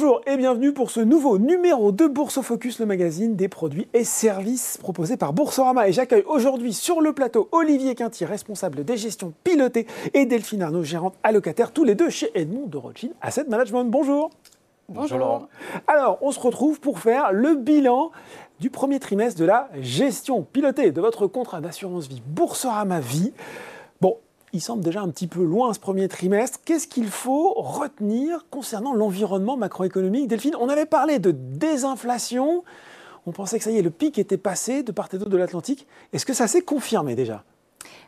Bonjour et bienvenue pour ce nouveau numéro de Bourse Focus, le magazine des produits et services proposés par Boursorama. Et j'accueille aujourd'hui sur le plateau Olivier Quinty, responsable des gestions pilotées, et Delphine Arnaud, gérante allocataire, tous les deux chez Edmond de Rothschild Asset Management. Bonjour. Bonjour Laurent. Alors, on se retrouve pour faire le bilan du premier trimestre de la gestion pilotée de votre contrat d'assurance vie Boursorama Vie. Il semble déjà un petit peu loin ce premier trimestre. Qu'est-ce qu'il faut retenir concernant l'environnement macroéconomique? Delphine, on avait parlé de désinflation. On pensait que ça y est, le pic était passé de part et d'autre de l'Atlantique. Est-ce que ça s'est confirmé déjà?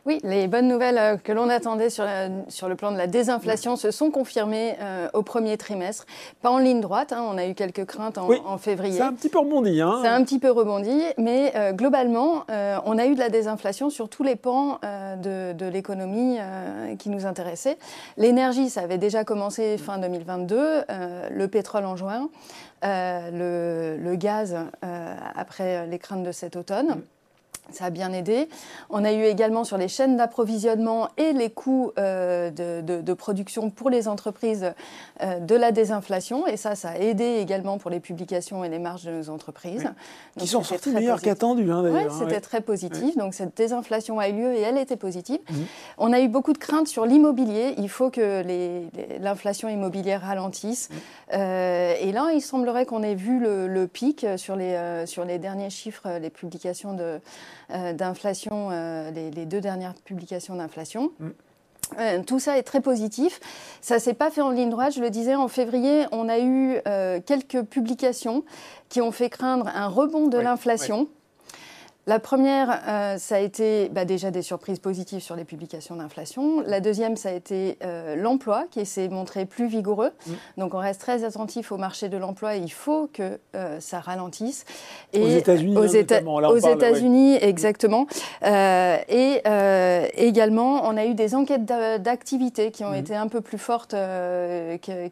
Oui, les bonnes nouvelles euh, que l'on attendait sur, sur, le plan de la désinflation se sont confirmées euh, au premier trimestre. Pas en ligne droite, hein, on a eu quelques craintes en, en février. C'est un petit peu rebondi. Hein. C'est un petit peu rebondi, mais euh, globalement, on a eu de la désinflation sur tous les pans de, de l'économie qui nous intéressaient. L'énergie, ça avait déjà commencé fin 2022, le pétrole en juin, le, le, gaz après les craintes de cet automne. Ça a bien aidé. On a eu également sur les chaînes d'approvisionnement et les coûts euh, de, production pour les entreprises euh, de la désinflation. Et ça, ça a aidé également pour les publications et les marges de nos entreprises. Qui sont sorties meilleures qu'attendues, hein, d'ailleurs. Oui, c'était très positif. Donc cette désinflation a eu lieu et elle était positive. Mhm. On a eu beaucoup de craintes sur l'immobilier. Il faut que l'inflation immobilière ralentisse. Mhm. Euh, et là, il semblerait qu'on ait vu le, le pic sur les, sur les derniers chiffres, les publications de d'inflation, euh, les, deux dernières publications d'inflation. Mm. Euh, tout ça est très positif. Ça s'est pas fait en ligne droite. Je le disais, en février, on a eu quelques publications qui ont fait craindre un rebond de l'inflation. La première, euh, ça a été bah, déjà des surprises positives sur les publications d'inflation. La deuxième, ça a été euh, l'emploi qui s'est montré plus vigoureux. Mm. Donc on reste très attentif au marché de l'emploi. Il faut que euh, ça ralentisse. Et aux États-Unis, aux, États-Unis, exactement. et également, on a eu des enquêtes d'activité qui ont mm. été un peu plus fortes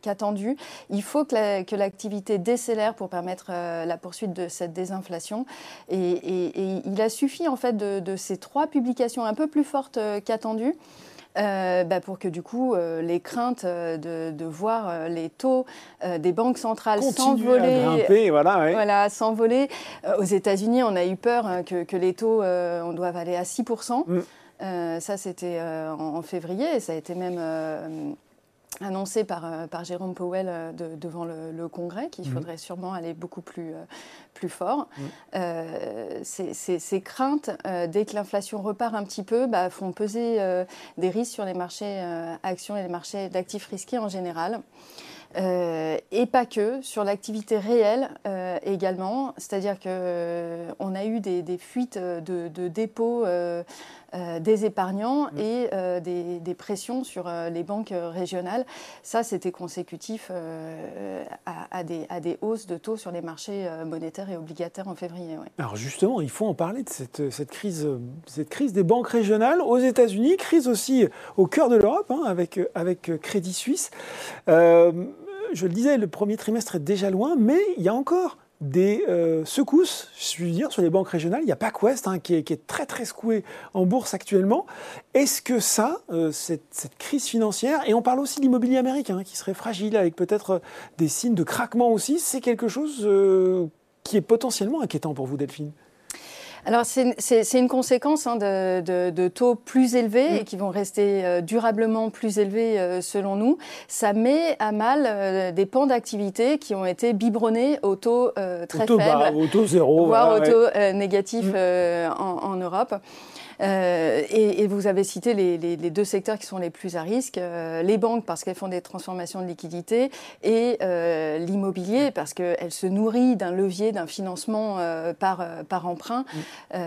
qu'attendues. Il faut que l'activité décélère pour permettre la poursuite de cette désinflation. et il a suffi en fait de, ces trois publications un peu plus fortes euh, qu'attendues. Euh, bah, pour que du coup euh, les craintes de, voir les taux des banques centrales s'envoler, voilà, voilà s'envoler. aux États-Unis, on a eu peur hein, que, les taux on doive aller à 6 mm. Ça, c'était en, février et ça a été même annoncé par, euh, par Jérôme Powell euh, devant le, Congrès, qu'il mhm. faudrait sûrement aller beaucoup plus, euh, plus fort. Mhm. ces, craintes, dès que l'inflation repart un petit peu, bah, font peser des risques sur les marchés actions et les marchés d'actifs risqués en général. Et pas que, sur l'activité réelle également. C'est-à-dire qu'on a eu des, fuites de, de dépôts euh, des épargnants mm. et euh, des, pressions sur euh, les banques régionales. Ça, c'était consécutif à, des, hausses de taux sur les marchés monétaires et obligataires en février. Alors justement, il faut en parler de cette, crise, cette crise des banques régionales aux États-Unis, crise aussi au cœur de l'Europe hein, avec, avec Crédit Suisse. Je le disais, le premier trimestre est déjà loin, mais il y a encore des euh, secousses, je veux dire, sur les banques régionales. Il y a PacWest hein, qui, est, très très secoué en bourse actuellement. Est-ce que ça, euh, cette, crise financière, et on parle aussi de l'immobilier américain hein, qui serait fragile avec peut-être euh, des signes de craquement aussi, c'est quelque chose qui est potentiellement inquiétant pour vous, Delphine? Alors, c'est une conséquence hein, de, taux plus élevés et mm. qui vont rester euh, durablement plus élevés euh, selon nous. Ça met à mal euh, des pans d'activité qui ont été biberonnés au taux très faible, au taux zéro, voire au taux négatif en, Europe. Euh, et, vous avez cité les, deux secteurs qui sont les plus à risque euh, les banques parce qu'elles font des transformations de liquidités et euh, l'immobilier parce qu'elle se nourrit d'un levier, d'un financement par, par emprunt. Mm.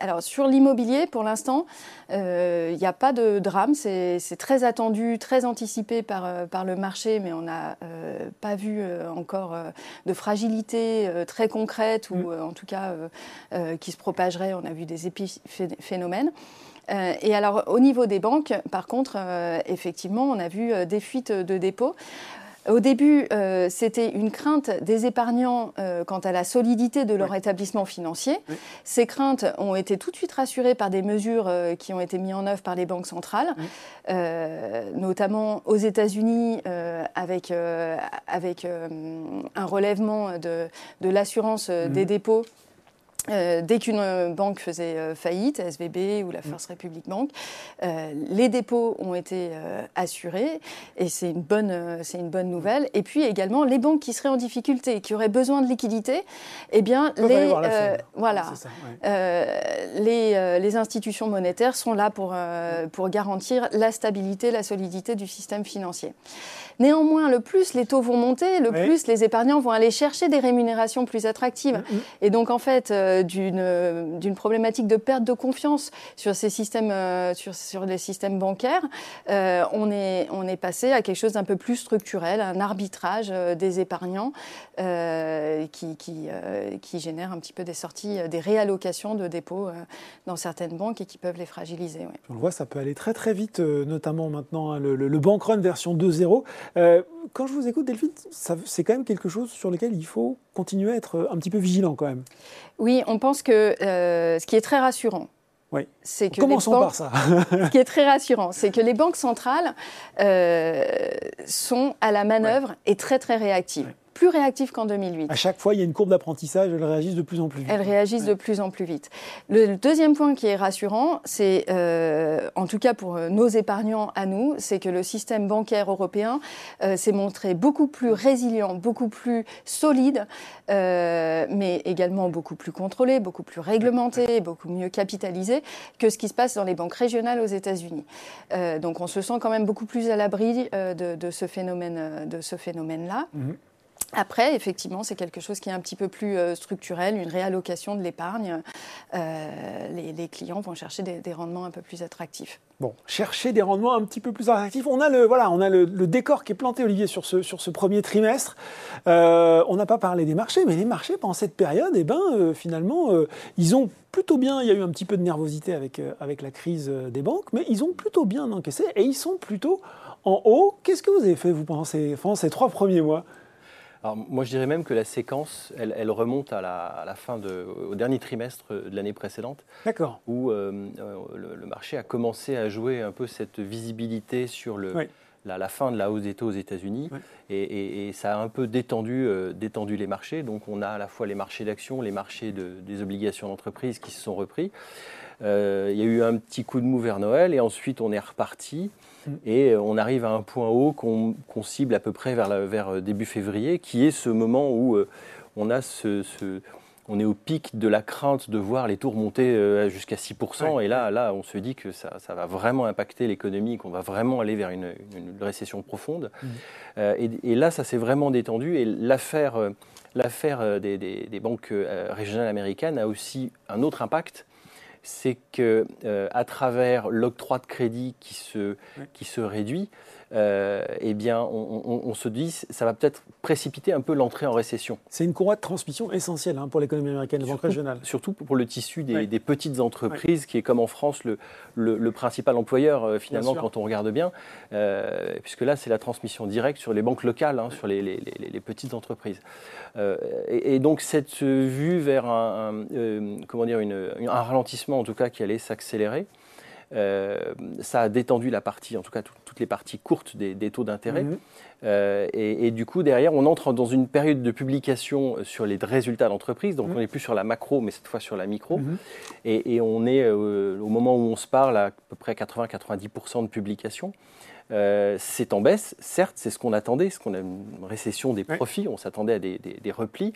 alors sur l'immobilier, pour l'instant, il n'y a pas de drame. C'est très attendu, très anticipé par, par le marché, mais on n'a pas vu encore de fragilité très concrète ou mm. en tout cas qui se propagerait. On a vu des épis phénomène. Euh, et alors, au niveau des banques, par contre, euh, effectivement, on a vu euh, des fuites de dépôts. Au début, euh, c'était une crainte des épargnants euh, quant à la solidité de leur établissement financier. Ces craintes ont été tout de suite rassurées par des mesures qui ont été mises en œuvre par les banques centrales, notamment aux États-Unis avec, avec un relèvement de, de l'assurance des mmh. dépôts euh, dès qu'une euh, banque faisait euh, faillite, SVB ou la First Republic Bank, les dépôts ont été assurés et c'est une, bonne, c'est une bonne nouvelle. Et puis également, les banques qui seraient en difficulté, qui auraient besoin de liquidité, eh bien, les, voilà, les, les, institutions monétaires sont là pour, pour garantir la stabilité, la solidité du système financier. Néanmoins, le plus les taux vont monter, le plus les épargnants vont aller chercher des rémunérations plus attractives. Mm, mm. Et donc, en fait, d'une problématique de perte de confiance sur ces systèmes, euh, sur, les systèmes bancaires, euh, on, est, on est passé à quelque chose d'un peu plus structurel, un arbitrage des épargnants qui, qui, génère un petit peu des sorties, des réallocations de dépôts dans certaines banques et qui peuvent les fragiliser. On le voit, ça peut aller très très vite, notamment maintenant hein, le, le, le bank run version 2.0. Euh, quand je vous écoute, Delphine, c'est quand même quelque chose sur lequel il faut continuer à être un petit peu vigilant quand même. Oui, on pense que euh, ce qui est très rassurant, oui. C'est que Commençons par ça. ce qui est très rassurant, c'est que les banques centrales euh, sont à la manœuvre et très très réactives plus réactives qu'en 2008. À chaque fois, il y a une courbe d'apprentissage, elles réagissent de plus en plus vite. Elles réagissent de plus en plus vite. Le deuxième point qui est rassurant, c'est, euh, en tout cas pour euh, nos épargnants à nous, c'est que le système bancaire européen euh, s'est montré beaucoup plus résilient, beaucoup plus solide, mais également beaucoup plus contrôlé, beaucoup plus réglementé, beaucoup mieux capitalisé que ce qui se passe dans les banques régionales aux États-Unis. donc on se sent quand même beaucoup plus à l'abri de, ce phénomène, de ce phénomène-là. Mhm. Après, effectivement, c'est quelque chose qui est un petit peu plus euh, structurel, une réallocation de l'épargne. Euh, les, clients vont chercher des, rendements un peu plus attractifs. Bon, chercher des rendements un petit peu plus attractifs. On a le, voilà, on a le, décor qui est planté, Olivier, sur ce, sur ce premier trimestre. Euh, on n'a pas parlé des marchés, mais les marchés, pendant cette période, eh ben, finalement, ils ont plutôt bien, il y a eu un petit peu de nervosité avec, avec la crise des banques, mais ils ont plutôt bien encaissé et ils sont plutôt en haut. Qu'est-ce que vous avez fait, vous, pendant pendant ces trois premiers mois? Moi, je dirais même que la séquence, elle, remonte à la, fin de, au dernier trimestre de l'année précédente. D'accord. Où euh, euh, le, marché a commencé à jouer un peu cette visibilité sur le, la, fin de la hausse des taux aux États-Unis. Et, ça a un peu détendu, euh, détendu les marchés. Donc, on a à la fois les marchés d'actions, les marchés des obligations d'entreprise qui se sont repris. il y a eu un petit coup de mou vers Noël et ensuite on est reparti. Et euh, on arrive à un point haut qu'on cible à peu près vers, vers, euh, début février, qui est ce moment où euh, on a ce, on est au pic de la crainte de voir les taux monter jusqu'à 6%. Et là, là, on se dit que ça, ça va vraiment impacter l'économie, qu'on va vraiment aller vers une, récession profonde. Mmh. et, là, ça s'est vraiment détendu. Et l'affaire l'affaire des, des, banques régionales américaines a aussi un autre impact c'est que euh, à travers l'octroi de crédit qui se, qui se réduit, euh, eh bien, on, se dit ça va peut-être précipiter un peu l'entrée en récession. C'est une courroie de transmission essentielle hein, pour l'économie américaine, les banques régionales. Surtout pour le tissu des, petites entreprises, qui est comme en France le, le, principal employeur euh, finalement quand on regarde bien, puisque là c'est la transmission directe sur les banques locales, hein, sur les, les, les, petites entreprises. Et, donc cette vue vers un, comment dire, une, un ralentissement en tout cas qui allait s'accélérer. Euh, ça a détendu la partie, en tout cas toutes les parties courtes des, taux d'intérêt. Mhm. Euh, et, du coup, derrière, on entre dans une période de publication sur les résultats d'entreprise. Donc, mhm. on n'est plus sur la macro, mais cette fois sur la micro. Mhm. et, on est, euh, au moment où on se parle, à, peu près 80-90% de publication. c'est en baisse, certes, c'est ce qu'on attendait, ce qu'on a une récession des profits, on s'attendait à des, des replis,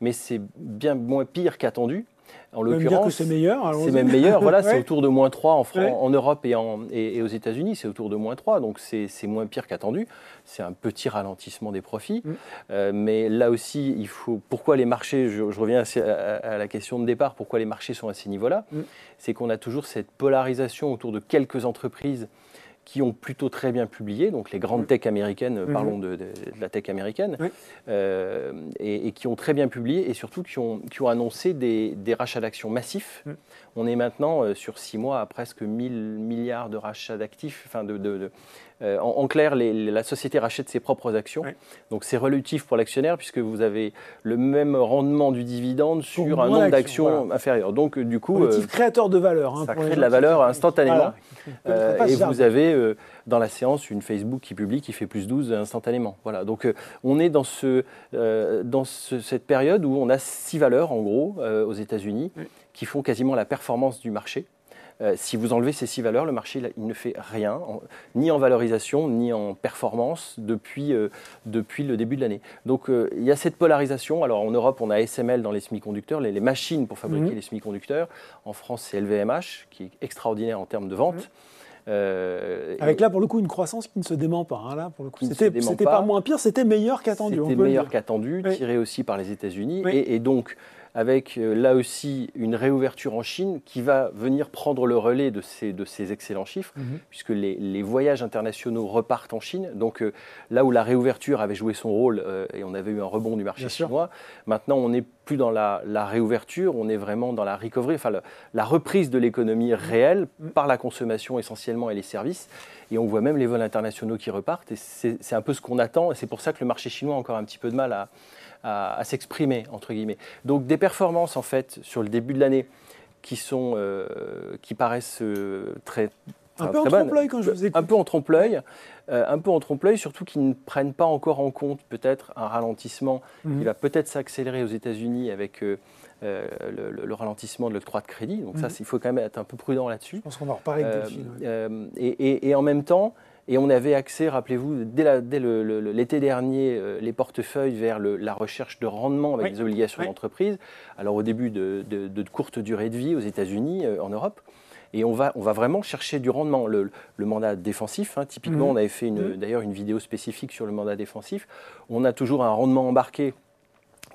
mais c'est bien moins pire qu'attendu. En l'occurrence, c'est meilleur. C'est même meilleur. Voilà, c'est autour de moins 3 en, en Europe et, en, et, aux États-Unis, c'est autour de moins 3, donc c'est moins pire qu'attendu. C'est un petit ralentissement des profits, mm. euh, mais là aussi, il faut. Pourquoi les marchés Je, reviens à, la question de départ. Pourquoi les marchés sont à ces niveaux-là? Mm. C'est qu'on a toujours cette polarisation autour de quelques entreprises qui ont plutôt très bien publié, donc les grandes tech américaines, mhm. parlons de, la tech américaine, euh, et, qui ont très bien publié et surtout qui ont, qui ont annoncé des, rachats d'actions massifs. On est maintenant euh, sur six mois à presque 1000 milliards de rachats d'actifs, enfin de, en, clair, la société rachète ses propres actions. Donc c'est relatif pour l'actionnaire puisque vous avez le même rendement du dividende sur un nombre d'actions inférieur. Donc du coup, créateur de valeur. Hein, ça crée de la valeur instantanément. et vous avez dans la séance une Facebook qui publie qui fait plus 12 instantanément. Voilà. Donc on est dans, ce, dans cette période où on a six valeurs en gros aux États-Unis qui font quasiment la performance du marché. Euh, si vous enlevez ces six valeurs, le marché il ne fait rien, ni en valorisation, ni en performance depuis, euh, depuis le début de l'année. Donc euh, il y a cette polarisation. Alors en Europe, on a SML dans les semi-conducteurs, les, machines pour fabriquer mhm. les semi-conducteurs. En France, c'est LVMH, qui est extraordinaire en termes de vente. Mhm. Avec là, pour le coup, une croissance qui ne se dément pas. Hein, là, pour le coup, c'était pas. moins pire, c'était meilleur qu'attendu. C'était meilleur qu'attendu, tiré aussi par les États-Unis. Et, et, donc, avec euh, là aussi une réouverture en Chine qui va venir prendre le relais de ces, de ces excellents chiffres, mhm. puisque les, voyages internationaux repartent en Chine. Donc euh, là où la réouverture avait joué son rôle euh, et on avait eu un rebond du marché chinois, maintenant on n'est plus dans la, réouverture, on est vraiment dans la recovery, enfin la reprise de l'économie réelle par la consommation essentiellement et les services. Et on voit même les vols internationaux qui repartent. Et c'est un peu ce qu'on attend. Et c'est pour ça que le marché chinois a encore un petit peu de mal à, s'exprimer, entre guillemets. Donc des performances, en fait, sur le début de l'année qui, euh, qui paraissent euh, très, un peu en trompe-l'œil quand je vous écoute. Un peu en trompe-l'œil, euh, un peu en trompe-l'œil, surtout qu'ils ne prennent pas encore en compte peut-être un ralentissement qui mhm. va peut-être s'accélérer aux États-Unis avec le, ralentissement de l'octroi de crédit. Donc ça, mhm. il faut quand même être un peu prudent là-dessus. Je pense qu'on va en reparler avec et, et, et, en même temps, et on avait accès, rappelez-vous, dès l'été dernier, euh, les portefeuilles vers la recherche de rendement avec des obligations d'entreprise. Alors au début de, de, courte durée de vie aux États-Unis, euh, en Europe. Et on va, on va vraiment chercher du rendement. Le, mandat défensif, hein, typiquement, mhm. on avait fait mhm. d'ailleurs une vidéo spécifique sur le mandat défensif. On a toujours un rendement embarqué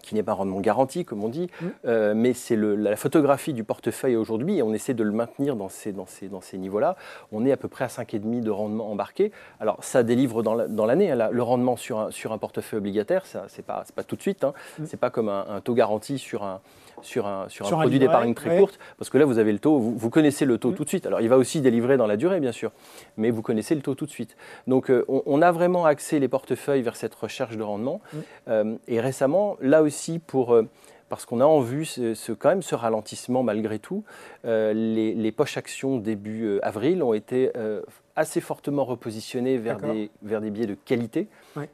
qui n'est pas un rendement garanti, comme on dit, mm. euh, mais c'est la photographie du portefeuille aujourd'hui et on essaie de le maintenir dans ces, dans ces, dans ces niveaux-là. On est à peu près à 5,5 de rendement embarqué. Alors, ça délivre dans l'année. Hein, le rendement sur un, sur un portefeuille obligataire, ce n'est pas, pas tout de suite. Hein. Ce n'est pas comme un, taux garanti sur un, sur un, sur un produit d'épargne très courte, parce que là, vous avez le taux, vous, connaissez le taux mm. tout de suite. Alors, il va aussi délivrer dans la durée, bien sûr, mais vous connaissez le taux tout de suite. Donc, euh, on, a vraiment axé les portefeuilles vers cette recherche de rendement. Euh, et récemment, là aussi, pour euh, parce qu'on a en vue ce, quand même ce ralentissement malgré tout. Euh, les, poches actions début euh, avril ont été assez fortement repositionnées vers des, vers des biais de qualité,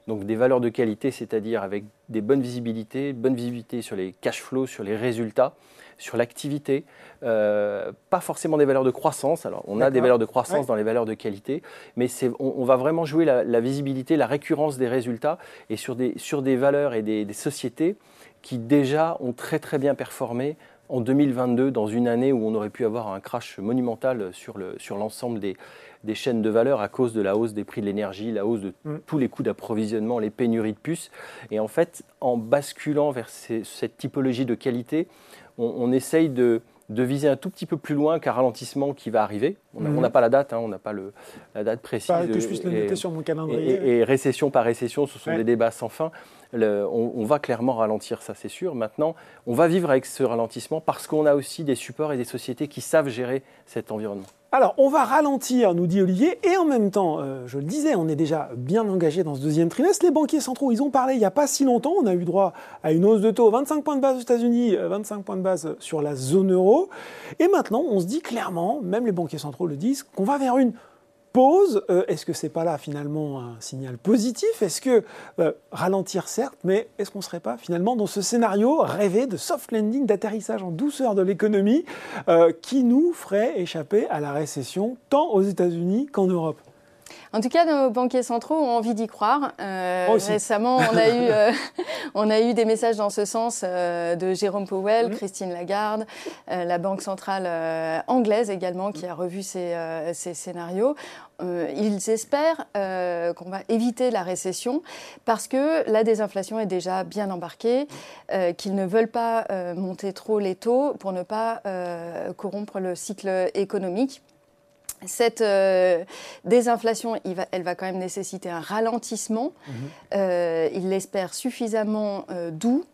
donc des valeurs de qualité, c'est-à-dire avec des bonnes visibilités, bonne visibilité sur les cash flows, sur les résultats, sur l'activité, pas forcément des valeurs de croissance. Alors, on a des valeurs de croissance dans les valeurs de qualité, mais on, on, va vraiment jouer la, visibilité, la récurrence des résultats et sur des, sur des valeurs et des, des sociétés qui déjà ont très très bien performé en 2022, dans une année où on aurait pu avoir un crash monumental sur l'ensemble sur des, des, chaînes de valeur à cause de la hausse des prix de l'énergie, la hausse de mm. tous les coûts d'approvisionnement, les pénuries de puces. Et en fait, en basculant vers cette typologie de qualité, on essaye de, de viser un tout petit peu plus loin qu'un ralentissement qui va arriver. On n'a mhm. pas la date, hein, on n'a pas le, la date précise. Pas que je puisse le noter sur mon calendrier. Et, récession par récession, ce sont des débats sans fin. On, va clairement ralentir, ça c'est sûr. Maintenant, on va vivre avec ce ralentissement parce qu'on a aussi des supports et des sociétés qui savent gérer cet environnement. Alors, on va ralentir, nous dit Olivier, et en même temps, euh, je le disais, on est déjà bien engagé dans ce deuxième trimestre. Les banquiers centraux, ils ont parlé il n'y a pas si longtemps. On a eu droit à une hausse de taux, 25 points de base aux États-Unis, 25 euh, points de base sur la zone euro. Et maintenant, on se dit clairement, même les banquiers centraux le disent, qu'on va vers une pause. Euh, est-ce que c'est pas là finalement un signal positif? Est-ce que euh, ralentir certes, mais est-ce qu'on serait pas finalement dans ce scénario rêvé de soft landing, d'atterrissage en douceur de l'économie euh, qui nous ferait échapper à la récession tant aux États-Unis qu'en Europe? En tout cas, nos banquiers centraux ont envie d'y croire. Euh, récemment, on a, eu, euh, on a eu des messages dans ce sens euh, de Jérôme Powell, mm. Christine Lagarde, la Banque centrale anglaise également, qui a revu ces, scénarios. ils espèrent qu'on va éviter la récession parce que la désinflation est déjà bien embarquée, qu'ils ne veulent pas monter trop les taux pour ne pas corrompre le cycle économique. Cette euh, désinflation, elle va quand même nécessiter un ralentissement. Mhm. Euh, il l'espère suffisamment euh, doux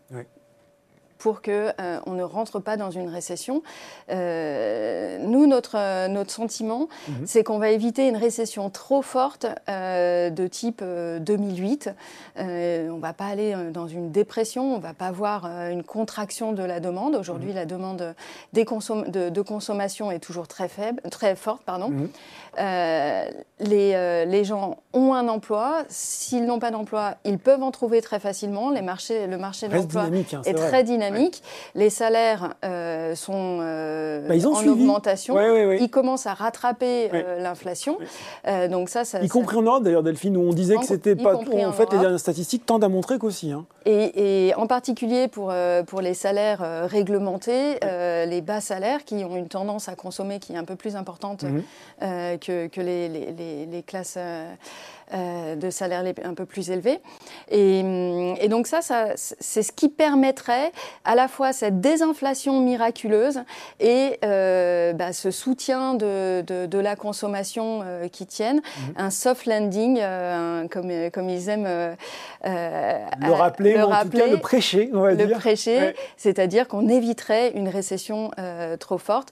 pour que on ne rentre pas dans une récession. nous, notre, notre sentiment, mhm. c'est qu'on va éviter une récession trop forte de type 2008. on ne va pas aller dans une dépression, on ne va pas avoir une contraction de la demande. Aujourd'hui, mhm. la demande des de, de, consommation est toujours très faible, très forte, pardon. Mhm. Euh, les, euh, les, gens ont un emploi. S'ils n'ont pas d'emploi, ils peuvent en trouver très facilement. Les marchés, le marché de l'emploi hein, est, très dynamique. Les salaires euh, sont bah, en augmentation. ils commencent à rattraper l'inflation. donc ça, ça, y compris en Europe d'ailleurs, Delphine, où on disait que c'était pas. En, fait, les dernières statistiques tendent à montrer qu'aussi. Hein. Et, et, en particulier pour, pour les salaires réglementés, les bas salaires qui ont une tendance à consommer qui est un peu plus importante mhm que, les, les, classes euh, euh, de salaires un peu plus élevés. Et, donc ça, ça c'est ce qui permettrait à la fois cette désinflation miraculeuse et euh, bah, ce soutien de, de, la consommation qui tienne, mhm. un soft landing, comme, comme ils aiment le rappeler, le, en tout cas, le prêcher, on va le prêcher, c'est-à-dire qu'on éviterait une récession trop forte.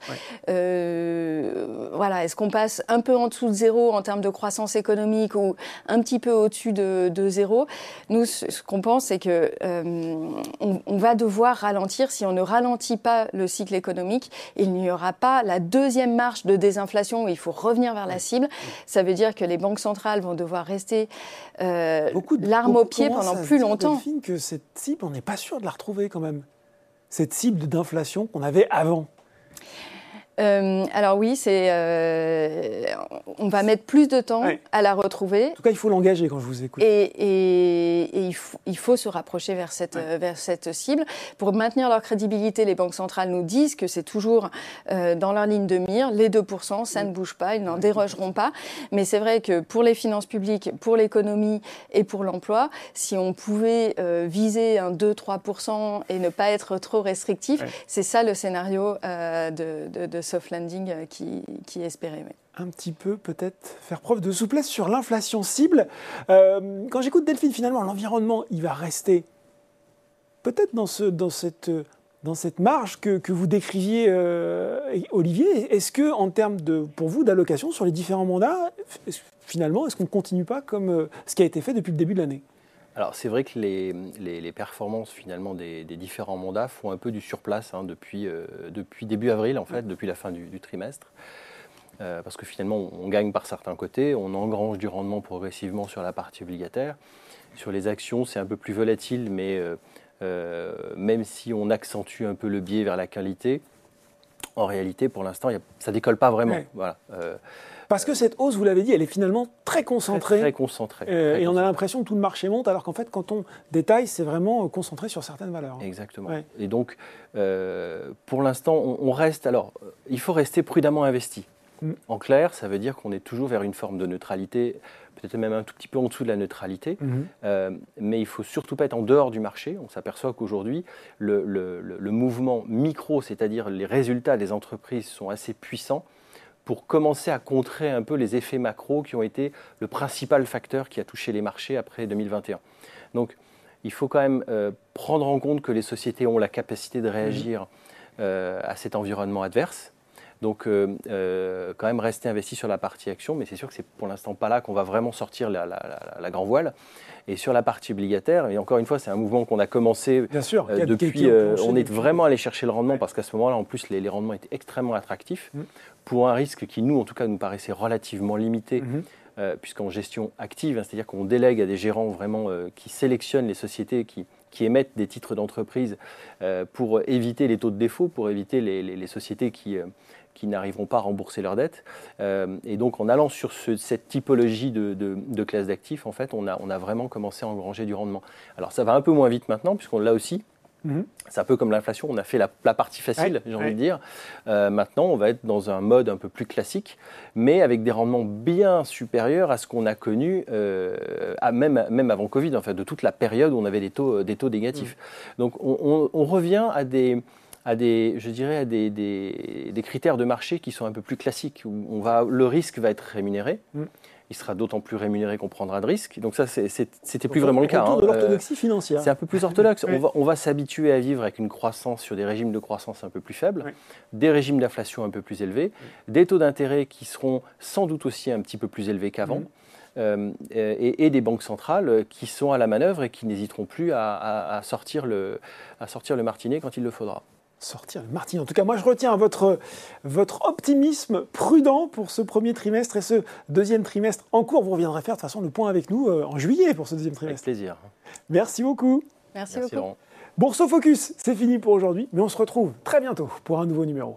voilà, est-ce qu'on passe un peu en dessous de zéro en termes de croissance économique ou un petit peu au-dessus de, zéro? Nous, ce qu'on pense, c'est que euh, on, va devoir ralentir. Si on ne ralentit pas le cycle économique, il n'y aura pas la deuxième marche de désinflation où il faut revenir vers la cible. Ça veut dire que les banques centrales vont devoir rester euh, l'arme au pied pendant plus longtemps. Delphine, que cette cible, on n'est pas sûr de la retrouver quand même. Cette cible d'inflation qu'on avait avant. Euh, alors oui, c'est, euh, on va mettre plus de temps à la retrouver. En tout cas, il faut l'engager quand je vous écoute. Et, il, faut, il, faut, se rapprocher vers cette, vers cette cible. Pour maintenir leur crédibilité, les banques centrales nous disent que c'est toujours euh, dans leur ligne de mire. Les 2%, ça ne bouge pas, ils n'en dérogeront pas. Mais c'est vrai que pour les finances publiques, pour l'économie et pour l'emploi, si on pouvait viser un 2-3% et ne pas être trop restrictif, c'est ça le scénario de, de, de soft landing euh, qui, qui. Un petit peu peut-être faire preuve de souplesse sur l'inflation cible. Euh, quand j'écoute Delphine, finalement, l'environnement, il va rester peut-être dans, ce, dans, cette, dans cette marge que, que vous décriviez, euh, Olivier. Est-ce que, en termes de, pour vous, d'allocation sur les différents mandats, finalement, est-ce qu'on ne continue pas comme ce qui a été fait depuis le début de l'année? Alors c'est vrai que les, les, performances finalement des, différents mandats font un peu du surplace hein, depuis, euh, depuis début avril en fait, depuis la fin du, trimestre. Euh, parce que finalement on, gagne par certains côtés, on engrange du rendement progressivement sur la partie obligataire. Sur les actions c'est un peu plus volatile, mais euh, même si on accentue un peu le biais vers la qualité, en réalité pour l'instant ça décolle pas vraiment. Voilà. Parce que cette hausse, vous l'avez dit, elle est finalement très concentrée. Très, concentrée. Euh, et on a l'impression que tout le marché monte, alors qu'en fait, quand on détaille, c'est vraiment concentré sur certaines valeurs. Exactement. Et donc, euh, pour l'instant, on, reste. Alors, il faut rester prudemment investi. Mm. En clair, ça veut dire qu'on est toujours vers une forme de neutralité, peut-être même un tout petit peu en dessous de la neutralité, mm-hmm. euh, mais il faut surtout pas être en dehors du marché. On s'aperçoit qu'aujourd'hui, le, le, mouvement micro, c'est-à-dire les résultats des entreprises, sont assez puissants pour commencer à contrer un peu les effets macro qui ont été le principal facteur qui a touché les marchés après 2021. Donc, il faut quand même euh, prendre en compte que les sociétés ont la capacité de réagir euh, à cet environnement adverse. Donc, euh, quand même rester investi sur la partie action, mais c'est sûr que c'est pour l'instant pas là qu'on va vraiment sortir la, la grand voile. Et sur la partie obligataire, et encore une fois, c'est un mouvement qu'on a commencé Bien sûr, euh, depuis. Euh, on est vraiment allé chercher le rendement parce qu'à ce moment-là, en plus, les, rendements étaient extrêmement attractifs mm. pour un risque qui, nous, en tout cas, nous paraissait relativement limité. Mm-hmm. Euh, puisqu'en gestion active, hein, c'est-à-dire qu'on délègue à des gérants vraiment qui sélectionnent les sociétés qui, qui émettent des titres d'entreprise pour éviter les taux de défaut, pour éviter les, les sociétés qui, qui n'arriveront pas à rembourser leurs dettes. Euh, et donc, en allant sur cette typologie de, classe d'actifs, en fait, on a, on a vraiment commencé à engranger du rendement. Alors, ça va un peu moins vite maintenant, puisqu'on l'a aussi. Mhm. C'est un peu comme l'inflation, on a fait la, partie facile, j'ai envie de dire. Euh, maintenant, on va être dans un mode un peu plus classique, mais avec des rendements bien supérieurs à ce qu'on a connu, euh, à même, même avant Covid, en fait, de toute la période où on avait des taux, des taux négatifs. Mhm. Donc, on, revient à des, à des, je dirais, à des, des, critères de marché qui sont un peu plus classiques, où on va, le risque va être rémunéré. Mm. Il sera d'autant plus rémunéré qu'on prendra de risques. Donc ça, c'était plus vraiment le cas. Hein. l'orthodoxie financière. C'est un peu plus orthodoxe. On va, on va s'habituer à vivre avec une croissance sur des régimes de croissance un peu plus faibles, des régimes d'inflation un peu plus élevés, des taux d'intérêt qui seront sans doute aussi un petit peu plus élevés qu'avant. Mm. Euh, et, des banques centrales qui sont à la manœuvre et qui n'hésiteront plus à, sortir le, à sortir le martinet quand il le faudra sortir le martinet. En tout cas, moi, je retiens votre, votre optimisme prudent pour ce premier trimestre et ce deuxième trimestre en cours. Vous reviendrez faire de toute façon le point avec nous euh, en juillet pour ce deuxième trimestre. Avec plaisir. Merci beaucoup. Merci, beaucoup. Bourse Focus, c'est fini pour aujourd'hui, mais on se retrouve très bientôt pour un nouveau numéro.